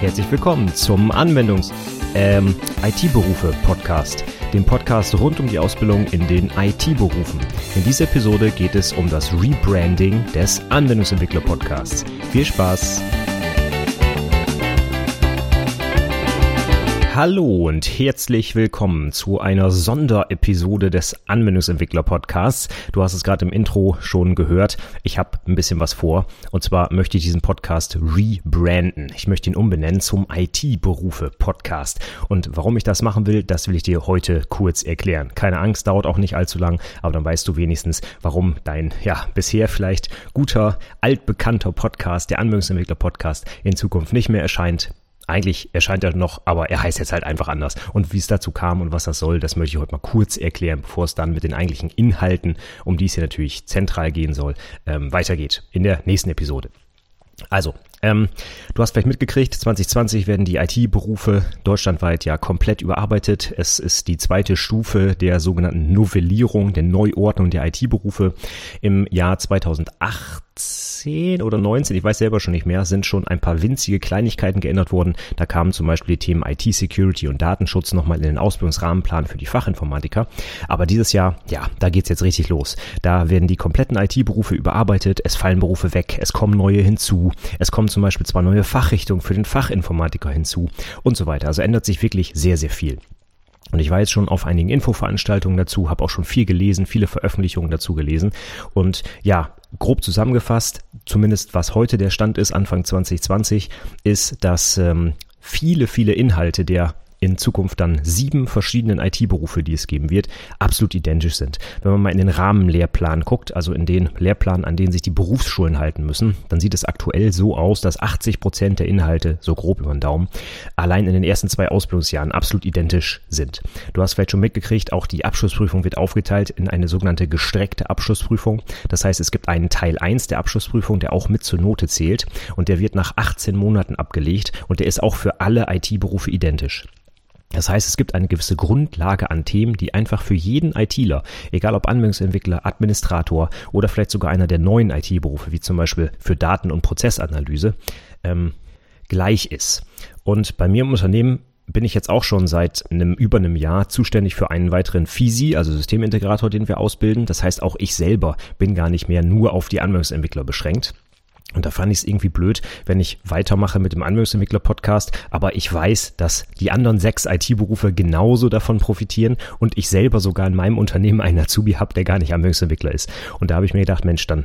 Herzlich willkommen zum Anwendungs- ähm, IT-Berufe Podcast, dem Podcast rund um die Ausbildung in den IT-Berufen. In dieser Episode geht es um das Rebranding des Anwendungsentwickler Podcasts. Viel Spaß! Hallo und herzlich willkommen zu einer Sonderepisode des Anwendungsentwickler Podcasts. Du hast es gerade im Intro schon gehört. Ich habe ein bisschen was vor. Und zwar möchte ich diesen Podcast rebranden. Ich möchte ihn umbenennen zum IT-Berufe Podcast. Und warum ich das machen will, das will ich dir heute kurz erklären. Keine Angst, dauert auch nicht allzu lang, aber dann weißt du wenigstens, warum dein, ja, bisher vielleicht guter, altbekannter Podcast, der Anwendungsentwickler Podcast, in Zukunft nicht mehr erscheint eigentlich erscheint er noch, aber er heißt jetzt halt einfach anders. Und wie es dazu kam und was das soll, das möchte ich heute mal kurz erklären, bevor es dann mit den eigentlichen Inhalten, um die es hier natürlich zentral gehen soll, ähm, weitergeht in der nächsten Episode. Also, ähm, du hast vielleicht mitgekriegt, 2020 werden die IT-Berufe deutschlandweit ja komplett überarbeitet. Es ist die zweite Stufe der sogenannten Novellierung, der Neuordnung der IT-Berufe. Im Jahr 2018 oder 19, ich weiß selber schon nicht mehr, sind schon ein paar winzige Kleinigkeiten geändert worden. Da kamen zum Beispiel die Themen IT-Security und Datenschutz nochmal in den Ausbildungsrahmenplan für die Fachinformatiker. Aber dieses Jahr, ja, da geht's jetzt richtig los. Da werden die kompletten IT-Berufe überarbeitet, es fallen Berufe weg, es kommen neue hinzu, es kommen zum Beispiel zwar neue Fachrichtungen für den Fachinformatiker hinzu und so weiter. Also ändert sich wirklich sehr, sehr viel. Und ich war jetzt schon auf einigen Infoveranstaltungen dazu, habe auch schon viel gelesen, viele Veröffentlichungen dazu gelesen. Und ja, grob zusammengefasst, zumindest was heute der Stand ist, Anfang 2020, ist, dass ähm, viele, viele Inhalte der in Zukunft dann sieben verschiedenen IT-Berufe, die es geben wird, absolut identisch sind. Wenn man mal in den Rahmenlehrplan guckt, also in den Lehrplan, an denen sich die Berufsschulen halten müssen, dann sieht es aktuell so aus, dass 80 Prozent der Inhalte, so grob über den Daumen, allein in den ersten zwei Ausbildungsjahren absolut identisch sind. Du hast vielleicht schon mitgekriegt, auch die Abschlussprüfung wird aufgeteilt in eine sogenannte gestreckte Abschlussprüfung. Das heißt, es gibt einen Teil 1 der Abschlussprüfung, der auch mit zur Note zählt und der wird nach 18 Monaten abgelegt und der ist auch für alle IT-Berufe identisch. Das heißt, es gibt eine gewisse Grundlage an Themen, die einfach für jeden ITler, egal ob Anwendungsentwickler, Administrator oder vielleicht sogar einer der neuen IT-Berufe, wie zum Beispiel für Daten- und Prozessanalyse, ähm, gleich ist. Und bei mir im Unternehmen bin ich jetzt auch schon seit einem, über einem Jahr zuständig für einen weiteren FISI, also Systemintegrator, den wir ausbilden. Das heißt, auch ich selber bin gar nicht mehr nur auf die Anwendungsentwickler beschränkt. Und da fand ich es irgendwie blöd, wenn ich weitermache mit dem Anwendungsentwickler-Podcast, aber ich weiß, dass die anderen sechs IT-Berufe genauso davon profitieren und ich selber sogar in meinem Unternehmen einen Azubi habe, der gar nicht Anwendungsentwickler ist. Und da habe ich mir gedacht, Mensch, dann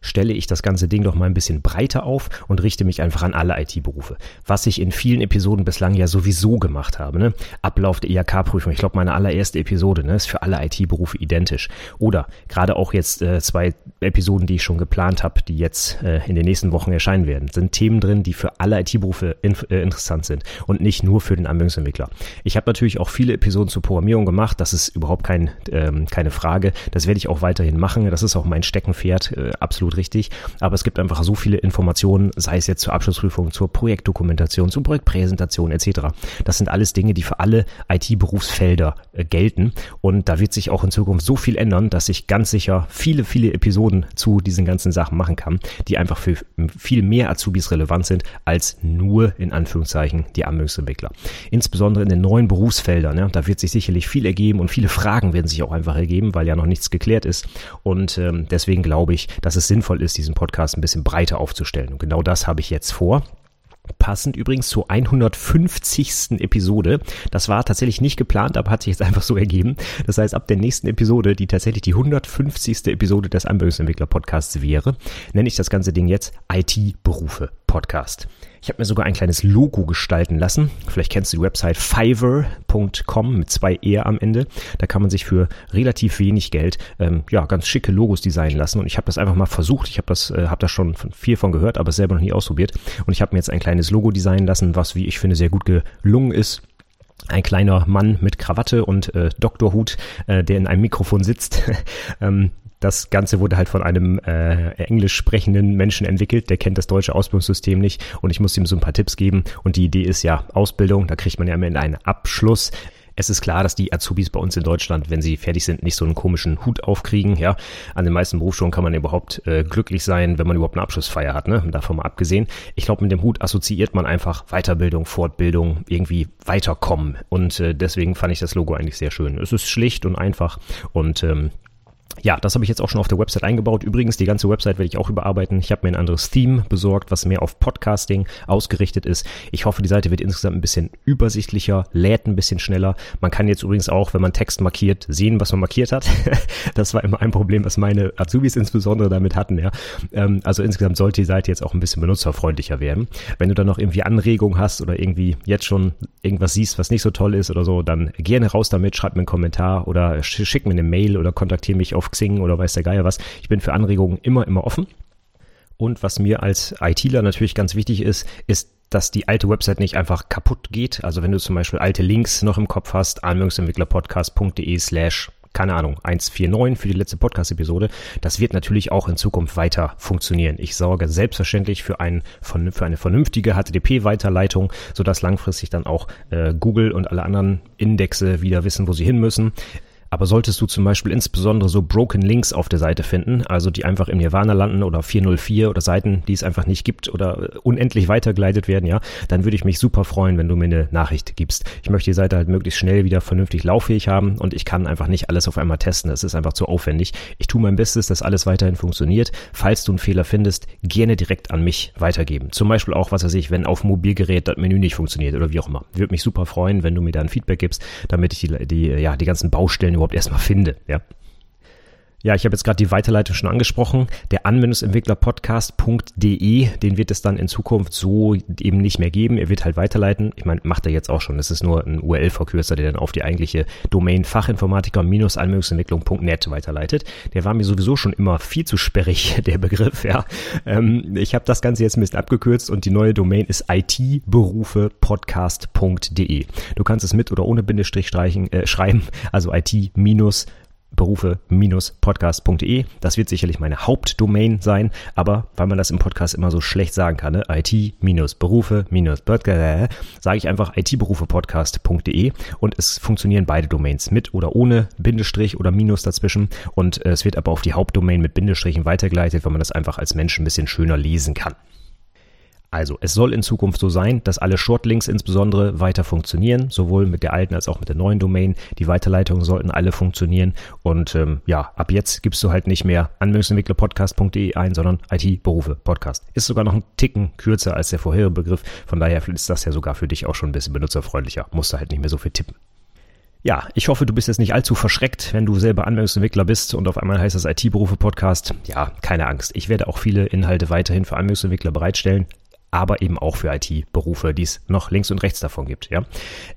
stelle ich das ganze Ding doch mal ein bisschen breiter auf und richte mich einfach an alle IT-Berufe. Was ich in vielen Episoden bislang ja sowieso gemacht habe. Ne? Ablauf der IHK-Prüfung, ich glaube meine allererste Episode, ne, ist für alle IT-Berufe identisch. Oder gerade auch jetzt äh, zwei Episoden, die ich schon geplant habe, die jetzt äh, in den nächsten Wochen erscheinen werden, sind Themen drin, die für alle IT-Berufe in, äh, interessant sind und nicht nur für den Anwendungsentwickler. Ich habe natürlich auch viele Episoden zur Programmierung gemacht, das ist überhaupt kein, ähm, keine Frage. Das werde ich auch weiterhin machen. Das ist auch mein Steckenpferd, äh, absolut absolut richtig. Aber es gibt einfach so viele Informationen, sei es jetzt zur Abschlussprüfung, zur Projektdokumentation, zur Projektpräsentation etc. Das sind alles Dinge, die für alle IT-Berufsfelder äh, gelten. Und da wird sich auch in Zukunft so viel ändern, dass ich ganz sicher viele, viele Episoden zu diesen ganzen Sachen machen kann, die einfach für viel mehr Azubis relevant sind als nur in Anführungszeichen die Anwendungsentwickler. Insbesondere in den neuen Berufsfeldern, ja, da wird sich sicherlich viel ergeben und viele Fragen werden sich auch einfach ergeben, weil ja noch nichts geklärt ist. Und ähm, deswegen glaube ich, dass es sinnvoll ist, diesen Podcast ein bisschen breiter aufzustellen. Und genau das habe ich jetzt vor. Passend übrigens zur 150. Episode. Das war tatsächlich nicht geplant, aber hat sich jetzt einfach so ergeben. Das heißt, ab der nächsten Episode, die tatsächlich die 150. Episode des Anwendungsentwickler Podcasts wäre, nenne ich das ganze Ding jetzt IT-Berufe Podcast. Ich habe mir sogar ein kleines Logo gestalten lassen. Vielleicht kennst du die Website fiverr.com mit zwei E am Ende. Da kann man sich für relativ wenig Geld ähm, ja ganz schicke Logos designen lassen. Und ich habe das einfach mal versucht. Ich habe das, äh, habe da schon viel von gehört, aber selber noch nie ausprobiert. Und ich habe mir jetzt ein kleines Logo designen lassen, was wie ich finde sehr gut gelungen ist ein kleiner Mann mit Krawatte und äh, Doktorhut, äh, der in einem Mikrofon sitzt. ähm, das Ganze wurde halt von einem äh, englisch sprechenden Menschen entwickelt, der kennt das deutsche Ausbildungssystem nicht und ich muss ihm so ein paar Tipps geben und die Idee ist ja Ausbildung, da kriegt man ja am Ende einen Abschluss Es ist klar, dass die Azubis bei uns in Deutschland, wenn sie fertig sind, nicht so einen komischen Hut aufkriegen. Ja, an den meisten Berufsschulen kann man überhaupt äh, glücklich sein, wenn man überhaupt eine Abschlussfeier hat. Ne? Davon mal abgesehen. Ich glaube, mit dem Hut assoziiert man einfach Weiterbildung, Fortbildung, irgendwie weiterkommen. Und äh, deswegen fand ich das Logo eigentlich sehr schön. Es ist schlicht und einfach und ähm, ja, das habe ich jetzt auch schon auf der Website eingebaut. Übrigens, die ganze Website werde ich auch überarbeiten. Ich habe mir ein anderes Theme besorgt, was mehr auf Podcasting ausgerichtet ist. Ich hoffe, die Seite wird insgesamt ein bisschen übersichtlicher, lädt ein bisschen schneller. Man kann jetzt übrigens auch, wenn man Text markiert, sehen, was man markiert hat. das war immer ein Problem, was meine Azubis insbesondere damit hatten. Ja. Ähm, also insgesamt sollte die Seite jetzt auch ein bisschen benutzerfreundlicher werden. Wenn du dann noch irgendwie Anregungen hast oder irgendwie jetzt schon irgendwas siehst, was nicht so toll ist oder so, dann gerne raus damit, schreib mir einen Kommentar oder schick mir eine Mail oder kontaktiere mich auf Xing oder weiß der Geier was. Ich bin für Anregungen immer, immer offen. Und was mir als ITler natürlich ganz wichtig ist, ist, dass die alte Website nicht einfach kaputt geht. Also wenn du zum Beispiel alte Links noch im Kopf hast, anwendungsentwicklerpodcast.de slash keine Ahnung, 149 für die letzte Podcast-Episode. Das wird natürlich auch in Zukunft weiter funktionieren. Ich sorge selbstverständlich für, ein, für eine vernünftige HTTP-Weiterleitung, sodass langfristig dann auch äh, Google und alle anderen Indexe wieder wissen, wo sie hin müssen. Aber solltest du zum Beispiel insbesondere so Broken Links auf der Seite finden, also die einfach im Nirvana landen oder 404 oder Seiten, die es einfach nicht gibt oder unendlich weitergeleitet werden, ja, dann würde ich mich super freuen, wenn du mir eine Nachricht gibst. Ich möchte die Seite halt möglichst schnell wieder vernünftig lauffähig haben und ich kann einfach nicht alles auf einmal testen. Es ist einfach zu aufwendig. Ich tue mein Bestes, dass alles weiterhin funktioniert. Falls du einen Fehler findest, gerne direkt an mich weitergeben. Zum Beispiel auch, was weiß ich, wenn auf Mobilgerät das Menü nicht funktioniert oder wie auch immer. Würde mich super freuen, wenn du mir da ein Feedback gibst, damit ich die, die, ja, die ganzen Baustellen überhaupt erstmal finde. Ja. Ja, ich habe jetzt gerade die Weiterleitung schon angesprochen. Der Anwendungsentwickler-Podcast.de, den wird es dann in Zukunft so eben nicht mehr geben. Er wird halt weiterleiten. Ich meine, macht er jetzt auch schon. Das ist nur ein URL-Verkürzer, der dann auf die eigentliche Domain Fachinformatiker-Anwendungsentwicklung.net weiterleitet. Der war mir sowieso schon immer viel zu sperrig, der Begriff. Ja, ähm, Ich habe das Ganze jetzt ein bisschen abgekürzt und die neue Domain ist itberufepodcast.de. Du kannst es mit oder ohne Bindestrich streichen, äh, schreiben, also it- berufe-podcast.de. Das wird sicherlich meine Hauptdomain sein, aber weil man das im Podcast immer so schlecht sagen kann, ne? IT-Berufe-Podcast, sage ich einfach it-berufe-podcast.de und es funktionieren beide Domains mit oder ohne Bindestrich oder Minus dazwischen und äh, es wird aber auf die Hauptdomain mit Bindestrichen weitergeleitet, weil man das einfach als Mensch ein bisschen schöner lesen kann. Also, es soll in Zukunft so sein, dass alle Shortlinks insbesondere weiter funktionieren, sowohl mit der alten als auch mit der neuen Domain. Die Weiterleitungen sollten alle funktionieren. Und ähm, ja, ab jetzt gibst du halt nicht mehr anwendungsentwicklerpodcast.de ein, sondern IT-Berufe Podcast. Ist sogar noch ein Ticken kürzer als der vorherige Begriff. Von daher ist das ja sogar für dich auch schon ein bisschen benutzerfreundlicher. Musst du halt nicht mehr so viel tippen. Ja, ich hoffe, du bist jetzt nicht allzu verschreckt, wenn du selber Anwendungsentwickler bist und auf einmal heißt das IT-Berufe-Podcast. Ja, keine Angst. Ich werde auch viele Inhalte weiterhin für Anwendungsentwickler bereitstellen aber eben auch für IT-Berufe, die es noch links und rechts davon gibt. Ja,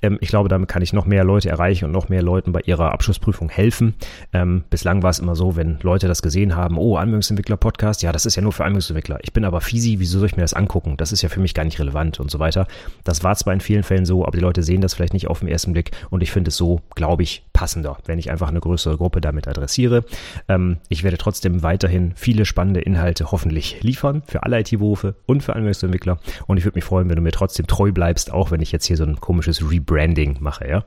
ähm, ich glaube, damit kann ich noch mehr Leute erreichen und noch mehr Leuten bei ihrer Abschlussprüfung helfen. Ähm, bislang war es immer so, wenn Leute das gesehen haben, oh, Anwendungsentwickler-Podcast, ja, das ist ja nur für Anwendungsentwickler. Ich bin aber Fisi, wieso soll ich mir das angucken? Das ist ja für mich gar nicht relevant und so weiter. Das war zwar in vielen Fällen so, aber die Leute sehen das vielleicht nicht auf den ersten Blick und ich finde es so, glaube ich, passender, wenn ich einfach eine größere Gruppe damit adressiere. Ähm, ich werde trotzdem weiterhin viele spannende Inhalte hoffentlich liefern für alle IT-Berufe und für Anwendungsentwickler Entwickler. Und ich würde mich freuen, wenn du mir trotzdem treu bleibst, auch wenn ich jetzt hier so ein komisches Rebranding mache, ja?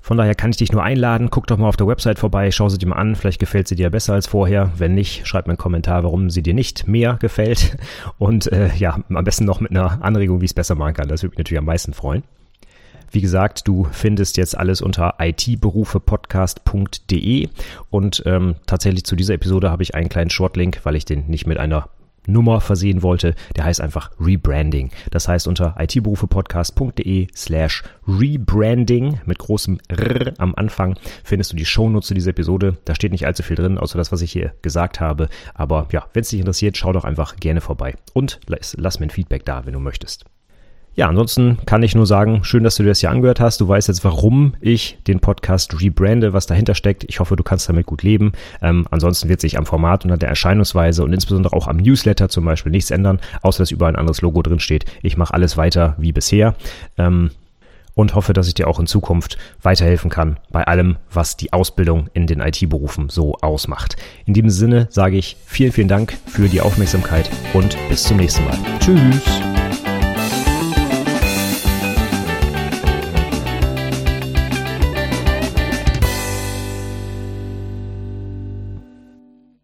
Von daher kann ich dich nur einladen, guck doch mal auf der Website vorbei, schau sie dir mal an, vielleicht gefällt sie dir besser als vorher. Wenn nicht, schreib mir einen Kommentar, warum sie dir nicht mehr gefällt. Und äh, ja, am besten noch mit einer Anregung, wie ich es besser machen kann. Das würde mich natürlich am meisten freuen. Wie gesagt, du findest jetzt alles unter itberufepodcast.de und ähm, tatsächlich zu dieser Episode habe ich einen kleinen Shortlink, weil ich den nicht mit einer Nummer versehen wollte, der heißt einfach Rebranding. Das heißt unter itberufepodcast.de slash Rebranding mit großem R am Anfang findest du die Shownotes zu dieser Episode. Da steht nicht allzu viel drin, außer das, was ich hier gesagt habe. Aber ja, wenn es dich interessiert, schau doch einfach gerne vorbei und lass, lass mir ein Feedback da, wenn du möchtest. Ja, ansonsten kann ich nur sagen, schön, dass du dir das hier angehört hast. Du weißt jetzt, warum ich den Podcast rebrande, was dahinter steckt. Ich hoffe, du kannst damit gut leben. Ähm, ansonsten wird sich am Format und an der Erscheinungsweise und insbesondere auch am Newsletter zum Beispiel nichts ändern, außer dass überall ein anderes Logo drin steht. Ich mache alles weiter wie bisher. Ähm, und hoffe, dass ich dir auch in Zukunft weiterhelfen kann bei allem, was die Ausbildung in den IT-Berufen so ausmacht. In diesem Sinne sage ich vielen, vielen Dank für die Aufmerksamkeit und bis zum nächsten Mal. Tschüss!